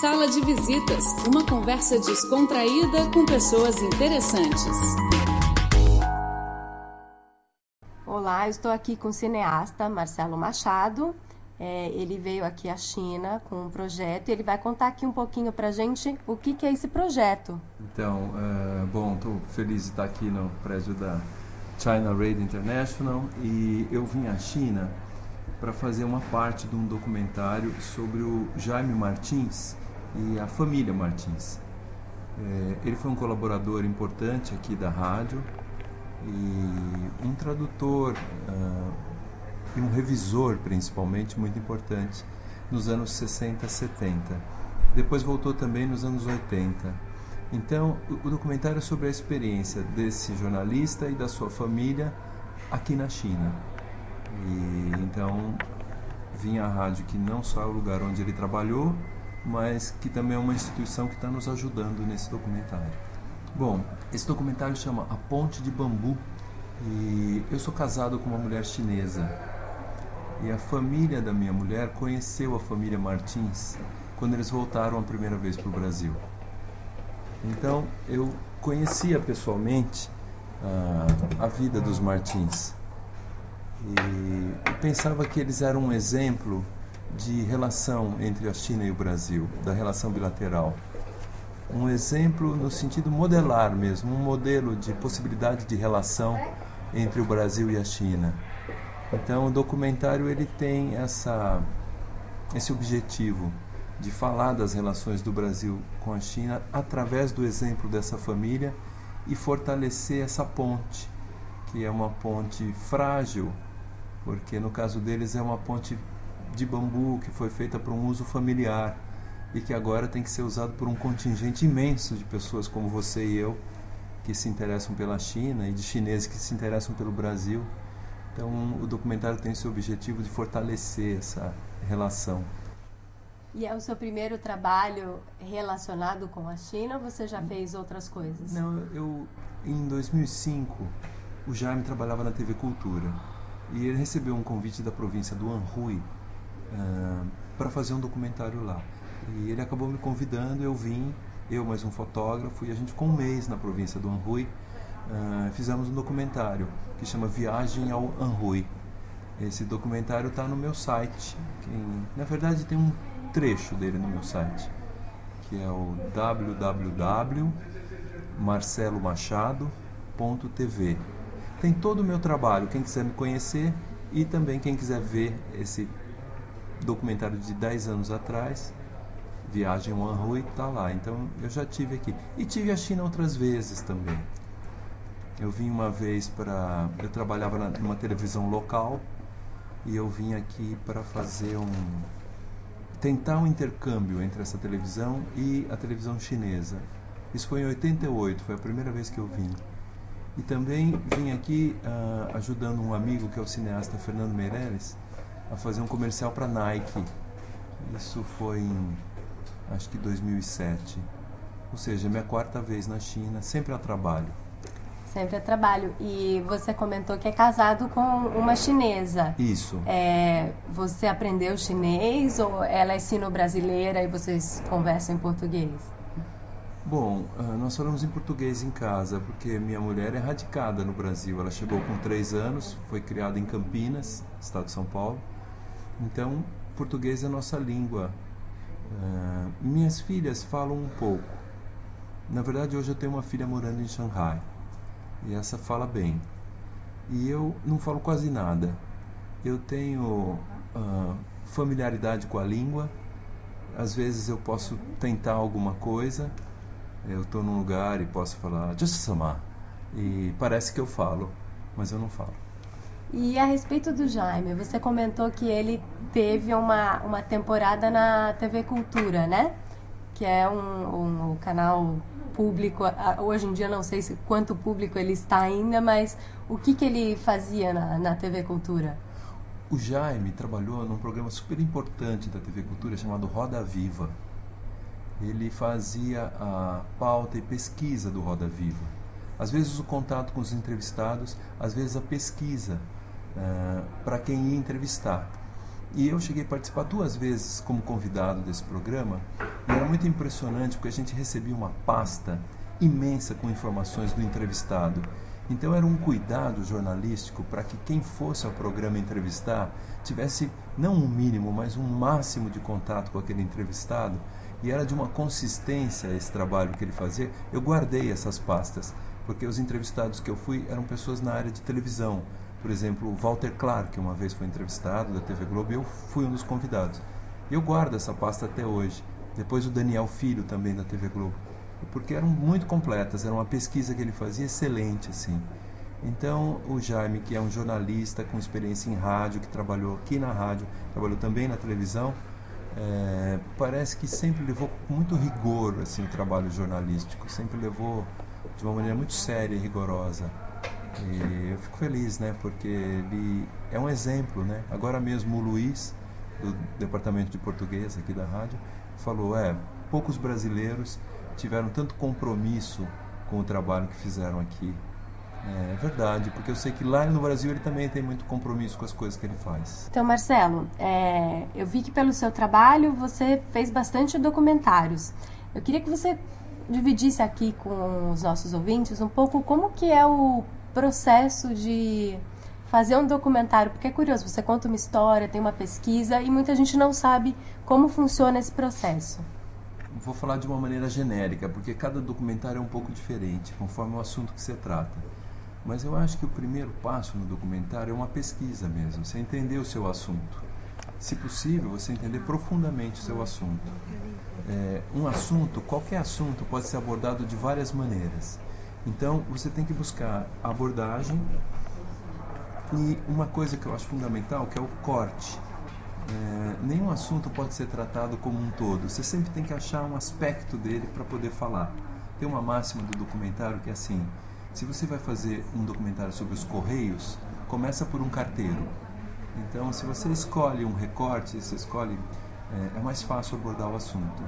Sala de Visitas, uma conversa descontraída com pessoas interessantes. Olá, eu estou aqui com o cineasta Marcelo Machado. É, ele veio aqui à China com um projeto e ele vai contar aqui um pouquinho pra gente o que, que é esse projeto. Então, é, bom, estou feliz de estar aqui no prédio da China Radio International e eu vim à China para fazer uma parte de um documentário sobre o Jaime Martins e a família Martins. É, ele foi um colaborador importante aqui da rádio e um tradutor uh, e um revisor, principalmente, muito importante nos anos 60, 70. Depois voltou também nos anos 80. Então, o documentário é sobre a experiência desse jornalista e da sua família aqui na China. E então vinha a rádio que não só é o lugar onde ele trabalhou, mas que também é uma instituição que está nos ajudando nesse documentário. Bom, esse documentário chama A Ponte de Bambu e eu sou casado com uma mulher chinesa e a família da minha mulher conheceu a família Martins quando eles voltaram a primeira vez para o Brasil. Então eu conhecia pessoalmente a, a vida dos Martins e pensava que eles eram um exemplo de relação entre a China e o Brasil, da relação bilateral. Um exemplo no sentido modelar mesmo, um modelo de possibilidade de relação entre o Brasil e a China. Então o documentário ele tem essa esse objetivo de falar das relações do Brasil com a China através do exemplo dessa família e fortalecer essa ponte, que é uma ponte frágil, porque no caso deles é uma ponte de bambu que foi feita para um uso familiar e que agora tem que ser usado por um contingente imenso de pessoas como você e eu que se interessam pela China e de chineses que se interessam pelo Brasil. Então, o documentário tem esse objetivo de fortalecer essa relação. E é o seu primeiro trabalho relacionado com a China ou você já fez outras coisas? Não, eu em 2005 o Jaime trabalhava na TV Cultura e ele recebeu um convite da província do Anhui uh, para fazer um documentário lá. E ele acabou me convidando, eu vim, eu mais um fotógrafo, e a gente ficou um mês na província do Anhui. Uh, fizemos um documentário que chama Viagem ao Anhui. Esse documentário está no meu site. na verdade, tem um trecho dele no meu site, que é o www.marcelomachado.tv. Tem todo o meu trabalho, quem quiser me conhecer e também quem quiser ver esse documentário de 10 anos atrás, Viagem Wanhui, está lá. Então eu já tive aqui. E tive a China outras vezes também. Eu vim uma vez para. Eu trabalhava na, numa televisão local e eu vim aqui para fazer um. tentar um intercâmbio entre essa televisão e a televisão chinesa. Isso foi em 88, foi a primeira vez que eu vim. E também vim aqui uh, ajudando um amigo que é o cineasta Fernando Meirelles a fazer um comercial para Nike. Isso foi em acho que 2007. Ou seja, é minha quarta vez na China, sempre a trabalho. Sempre a trabalho. E você comentou que é casado com uma chinesa. Isso. É, você aprendeu chinês ou ela é sino-brasileira e vocês conversam em português? Bom, ah, nós falamos em português em casa, porque minha mulher é radicada no Brasil. Ela chegou com três anos, foi criada em Campinas, estado de São Paulo. Então, português é nossa língua. Uh, minhas filhas falam um pouco. Na verdade, hoje eu tenho uma filha morando em Xangai. E essa fala bem. E eu não falo quase nada. Eu tenho uh, familiaridade com a língua. Às vezes eu posso tentar alguma coisa eu estou num lugar e posso falar Jusama e parece que eu falo, mas eu não falo. E a respeito do Jaime, você comentou que ele teve uma, uma temporada na TV Cultura, né? Que é um, um, um canal público. Hoje em dia não sei se, quanto público ele está ainda, mas o que, que ele fazia na, na TV Cultura? O Jaime trabalhou num programa super importante da TV Cultura chamado Roda Viva ele fazia a pauta e pesquisa do Roda Viva. Às vezes o contato com os entrevistados, às vezes a pesquisa uh, para quem ia entrevistar. E eu cheguei a participar duas vezes como convidado desse programa e era muito impressionante porque a gente recebia uma pasta imensa com informações do entrevistado. Então era um cuidado jornalístico para que quem fosse ao programa entrevistar tivesse não um mínimo, mas um máximo de contato com aquele entrevistado. E era de uma consistência esse trabalho que ele fazia. Eu guardei essas pastas, porque os entrevistados que eu fui eram pessoas na área de televisão. Por exemplo, o Walter Clark, que uma vez foi entrevistado da TV Globo, e eu fui um dos convidados. Eu guardo essa pasta até hoje. Depois o Daniel Filho, também da TV Globo porque eram muito completas, era uma pesquisa que ele fazia excelente assim. Então, o Jaime, que é um jornalista com experiência em rádio, que trabalhou aqui na rádio, trabalhou também na televisão, é, parece que sempre levou com muito rigor assim, o trabalho jornalístico, sempre levou de uma maneira muito séria e rigorosa. E eu fico feliz, né, porque ele é um exemplo, né? Agora mesmo o Luiz, do departamento de português aqui da rádio, falou, é, poucos brasileiros tiveram tanto compromisso com o trabalho que fizeram aqui. É verdade, porque eu sei que lá no Brasil ele também tem muito compromisso com as coisas que ele faz. Então, Marcelo, é, eu vi que pelo seu trabalho você fez bastante documentários. Eu queria que você dividisse aqui com os nossos ouvintes um pouco como que é o processo de fazer um documentário, porque é curioso, você conta uma história, tem uma pesquisa e muita gente não sabe como funciona esse processo vou falar de uma maneira genérica, porque cada documentário é um pouco diferente, conforme o assunto que você trata. Mas eu acho que o primeiro passo no documentário é uma pesquisa mesmo, você entender o seu assunto. Se possível, você entender profundamente o seu assunto. É, um assunto, qualquer assunto, pode ser abordado de várias maneiras. Então, você tem que buscar abordagem e uma coisa que eu acho fundamental, que é o corte é, nenhum assunto pode ser tratado como um todo. Você sempre tem que achar um aspecto dele para poder falar. Tem uma máxima do documentário que é assim: se você vai fazer um documentário sobre os correios, começa por um carteiro. Então, se você escolhe um recorte, você escolhe, é, é mais fácil abordar o assunto.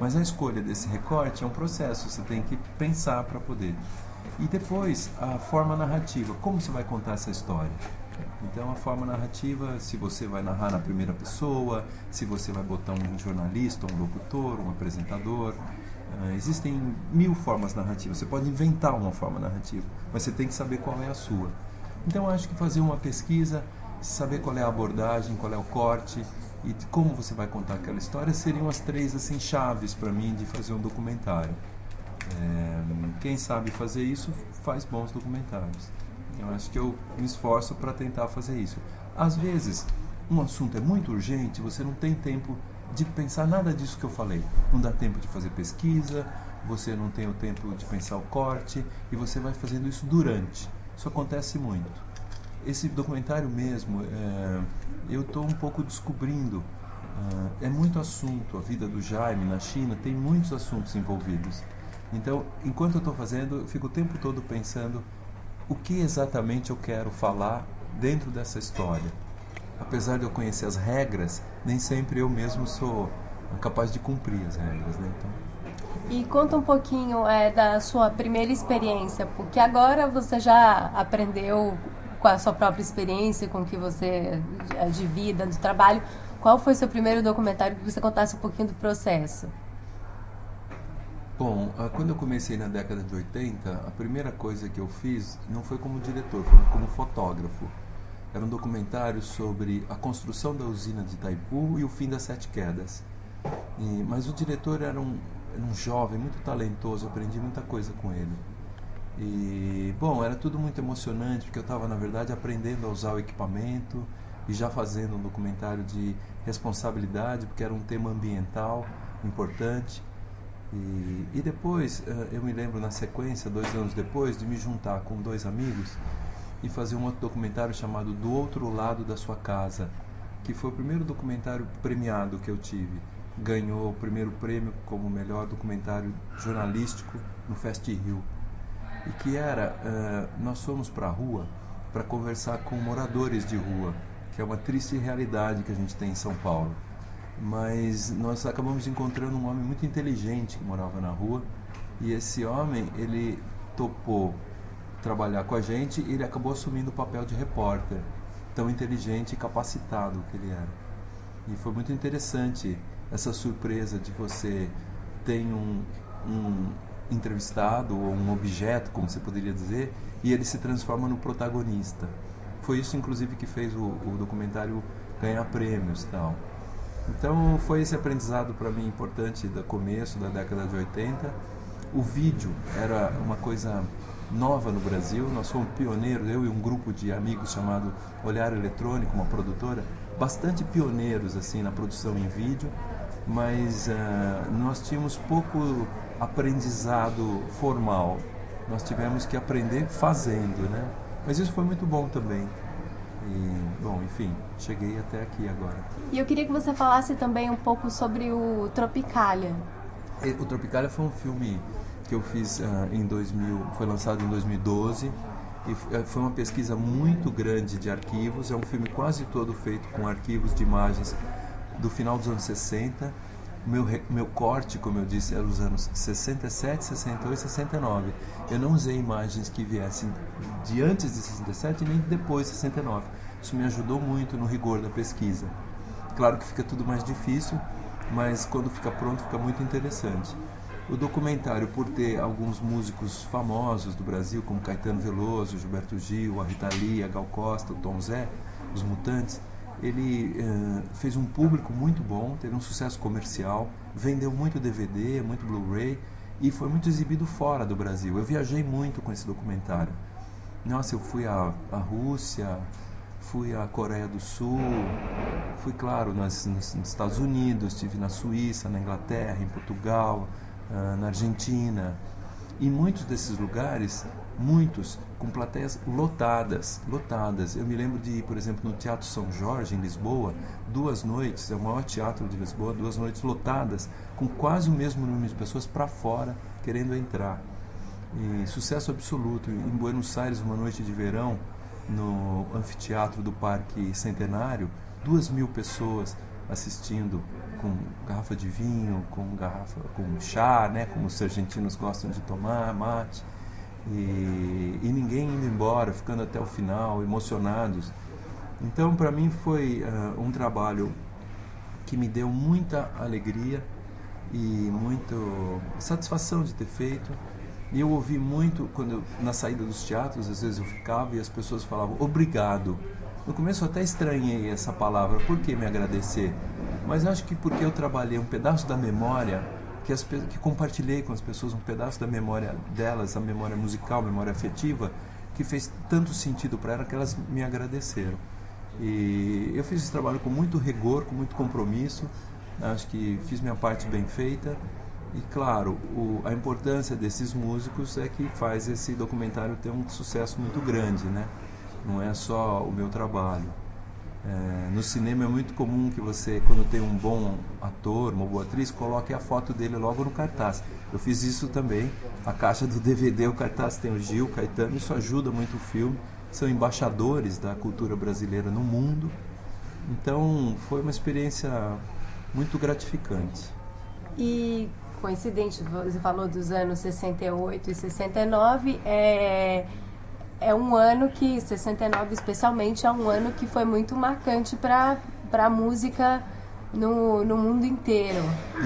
Mas a escolha desse recorte é um processo. Você tem que pensar para poder. E depois a forma narrativa. Como você vai contar essa história? Então, a forma narrativa, se você vai narrar na primeira pessoa, se você vai botar um jornalista, um locutor, um apresentador, uh, existem mil formas narrativas. Você pode inventar uma forma narrativa, mas você tem que saber qual é a sua. Então, acho que fazer uma pesquisa, saber qual é a abordagem, qual é o corte e como você vai contar aquela história seriam as três assim chaves para mim de fazer um documentário. É, quem sabe fazer isso faz bons documentários. Eu acho que eu me esforço para tentar fazer isso. Às vezes, um assunto é muito urgente, você não tem tempo de pensar nada disso que eu falei. Não dá tempo de fazer pesquisa, você não tem o tempo de pensar o corte e você vai fazendo isso durante. Isso acontece muito. Esse documentário mesmo, é, eu estou um pouco descobrindo. É, é muito assunto. A vida do Jaime na China tem muitos assuntos envolvidos. Então, enquanto eu estou fazendo, eu fico o tempo todo pensando o que exatamente eu quero falar dentro dessa história. Apesar de eu conhecer as regras, nem sempre eu mesmo sou capaz de cumprir as regras. Né? Então... E conta um pouquinho é, da sua primeira experiência, porque agora você já aprendeu com a sua própria experiência, com o que você é, de vida, do trabalho. Qual foi o seu primeiro documentário que você contasse um pouquinho do processo? Bom, ah, quando eu comecei na década de 80, a primeira coisa que eu fiz não foi como diretor, foi como fotógrafo. Era um documentário sobre a construção da usina de Itaipu e o fim das Sete Quedas. E, mas o diretor era um, era um jovem muito talentoso, aprendi muita coisa com ele. E, bom, era tudo muito emocionante, porque eu estava, na verdade, aprendendo a usar o equipamento e já fazendo um documentário de responsabilidade, porque era um tema ambiental importante. E, e depois, eh, eu me lembro na sequência, dois anos depois, de me juntar com dois amigos e fazer um outro documentário chamado Do Outro Lado da Sua Casa, que foi o primeiro documentário premiado que eu tive. Ganhou o primeiro prêmio como melhor documentário jornalístico no Fest Rio. E que era, uh, nós fomos para a rua para conversar com moradores de rua, que é uma triste realidade que a gente tem em São Paulo. Mas nós acabamos encontrando um homem muito inteligente que morava na rua e esse homem ele topou trabalhar com a gente e ele acabou assumindo o papel de repórter tão inteligente e capacitado que ele era. E foi muito interessante essa surpresa de você ter um, um entrevistado ou um objeto, como você poderia dizer, e ele se transforma no protagonista. Foi isso, inclusive, que fez o, o documentário ganhar prêmios tal. Então foi esse aprendizado para mim importante do começo da década de 80. O vídeo era uma coisa nova no Brasil. Nós fomos pioneiros, eu e um grupo de amigos chamado Olhar Eletrônico, uma produtora, bastante pioneiros assim na produção em vídeo, mas uh, nós tínhamos pouco aprendizado formal. Nós tivemos que aprender fazendo, né? Mas isso foi muito bom também. E, bom, enfim, cheguei até aqui agora. E eu queria que você falasse também um pouco sobre o Tropicalia. O Tropicalia foi um filme que eu fiz uh, em 2000, foi lançado em 2012 e eh, foi uma pesquisa muito grande de arquivos. É um filme quase todo feito com arquivos de imagens do final dos anos 60. Meu, meu corte, como eu disse, era os anos 67, 68 e 69. Eu não usei imagens que viessem de antes de 67 nem depois de 69. Isso me ajudou muito no rigor da pesquisa. Claro que fica tudo mais difícil, mas quando fica pronto fica muito interessante. O documentário, por ter alguns músicos famosos do Brasil, como Caetano Veloso, Gilberto Gil, a Rita Lee, a Gal Costa, o Tom Zé, os Mutantes, ele uh, fez um público muito bom, teve um sucesso comercial, vendeu muito DVD, muito Blu-ray e foi muito exibido fora do Brasil. Eu viajei muito com esse documentário. Nossa, eu fui à, à Rússia, fui à Coreia do Sul, fui, claro, nas, nos, Estados Unidos, estive na Suíça, na Inglaterra, em Portugal, uh, na Argentina. Em muitos desses lugares, muitos com plateias lotadas, lotadas. Eu me lembro de por exemplo, no Teatro São Jorge, em Lisboa, duas noites, é o maior teatro de Lisboa, duas noites lotadas, com quase o mesmo número de pessoas para fora querendo entrar. E sucesso absoluto. Em Buenos Aires, uma noite de verão, no anfiteatro do Parque Centenário, duas mil pessoas assistindo com garrafa de vinho, com garrafa, com chá, né, como os argentinos gostam de tomar, mate, e, e ninguém indo embora, ficando até o final, emocionados. Então, para mim foi uh, um trabalho que me deu muita alegria e muito satisfação de ter feito. E eu ouvi muito quando eu, na saída dos teatros, às vezes eu ficava e as pessoas falavam obrigado. No começo eu até estranhei essa palavra, por que me agradecer? Mas acho que porque eu trabalhei um pedaço da memória, que, as, que compartilhei com as pessoas um pedaço da memória delas, a memória musical, a memória afetiva, que fez tanto sentido para elas que elas me agradeceram. E eu fiz esse trabalho com muito rigor, com muito compromisso, acho que fiz minha parte bem feita. E claro, o, a importância desses músicos é que faz esse documentário ter um sucesso muito grande, né? Não é só o meu trabalho. É, no cinema é muito comum que você, quando tem um bom ator, uma boa atriz, coloque a foto dele logo no cartaz. Eu fiz isso também. A caixa do DVD, o cartaz tem o Gil, Caetano, isso ajuda muito o filme. São embaixadores da cultura brasileira no mundo. Então foi uma experiência muito gratificante. E coincidente, você falou dos anos 68 e 69, é é um ano que, 69 especialmente, é um ano que foi muito marcante para a música no, no mundo inteiro.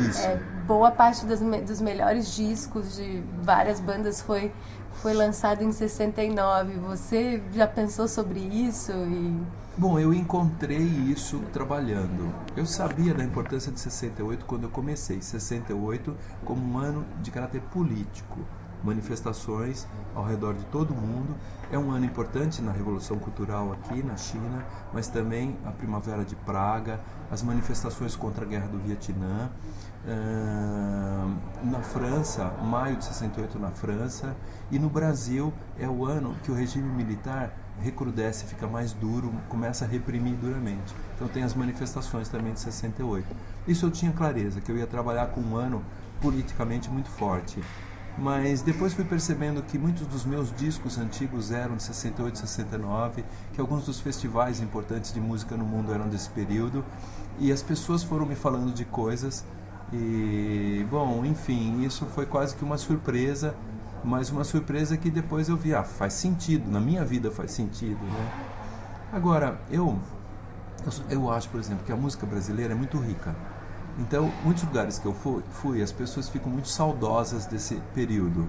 Isso. É, boa parte dos, dos melhores discos de várias bandas foi, foi lançado em 69. Você já pensou sobre isso? E... Bom, eu encontrei isso trabalhando. Eu sabia da importância de 68 quando eu comecei. 68 como um ano de caráter político manifestações ao redor de todo o mundo. É um ano importante na Revolução Cultural aqui na China, mas também a Primavera de Praga, as manifestações contra a Guerra do Vietnã. na França, maio de 68 na França, e no Brasil é o ano que o regime militar recrudesce, fica mais duro, começa a reprimir duramente. Então tem as manifestações também de 68. Isso eu tinha clareza, que eu ia trabalhar com um ano politicamente muito forte mas depois fui percebendo que muitos dos meus discos antigos eram de 68, 69, que alguns dos festivais importantes de música no mundo eram desse período, e as pessoas foram me falando de coisas, e, bom, enfim, isso foi quase que uma surpresa, mas uma surpresa que depois eu vi, ah, faz sentido, na minha vida faz sentido, né? Agora, eu Eu, eu acho, por exemplo, que a música brasileira é muito rica. Então, muitos lugares que eu fui, fui, as pessoas ficam muito saudosas desse período.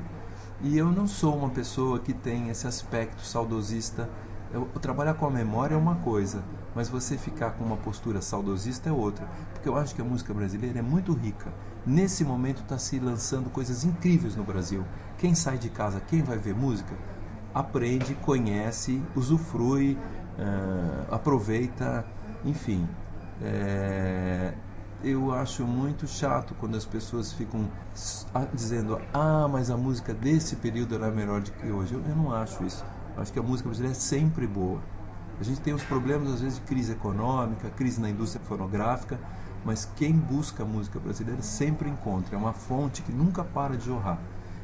E eu não sou uma pessoa que tem esse aspecto saudosista. Eu, eu, trabalhar com a memória é uma coisa, mas você ficar com uma postura saudosista é outra. Porque eu acho que a música brasileira é muito rica. Nesse momento está se lançando coisas incríveis no Brasil. Quem sai de casa, quem vai ver música, aprende, conhece, usufrui, uh, aproveita, enfim. É, eu acho muito chato quando as pessoas ficam dizendo ah, mas a música desse período era melhor do que hoje. Eu, eu não acho isso. Eu acho que a música brasileira é sempre boa. A gente tem os problemas, às vezes, de crise econômica, crise na indústria fonográfica, mas quem busca a música brasileira sempre encontra. É uma fonte que nunca para de jorrar.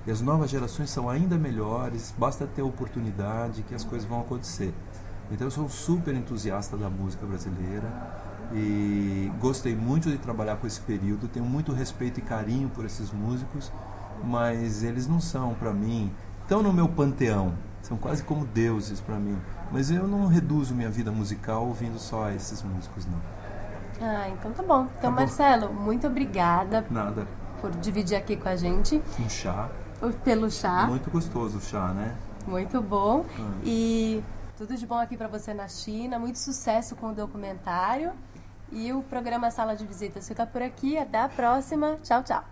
E as novas gerações são ainda melhores, basta ter oportunidade que as coisas vão acontecer. Então eu sou um super entusiasta da música brasileira e gostei muito de trabalhar com esse período, tenho muito respeito e carinho por esses músicos, mas eles não são para mim, estão no meu panteão, são quase como deuses para mim, mas eu não reduzo minha vida musical ouvindo só esses músicos não. Ah, então tá bom. Então, tá Marcelo, bom. muito obrigada. Nada. Por dividir aqui com a gente. Um chá. Pelo chá. Muito gostoso o chá, né? Muito bom. Ah. E tudo de bom aqui para você na China. Muito sucesso com o documentário. E o programa Sala de Visitas fica por aqui. Até a próxima. Tchau, tchau.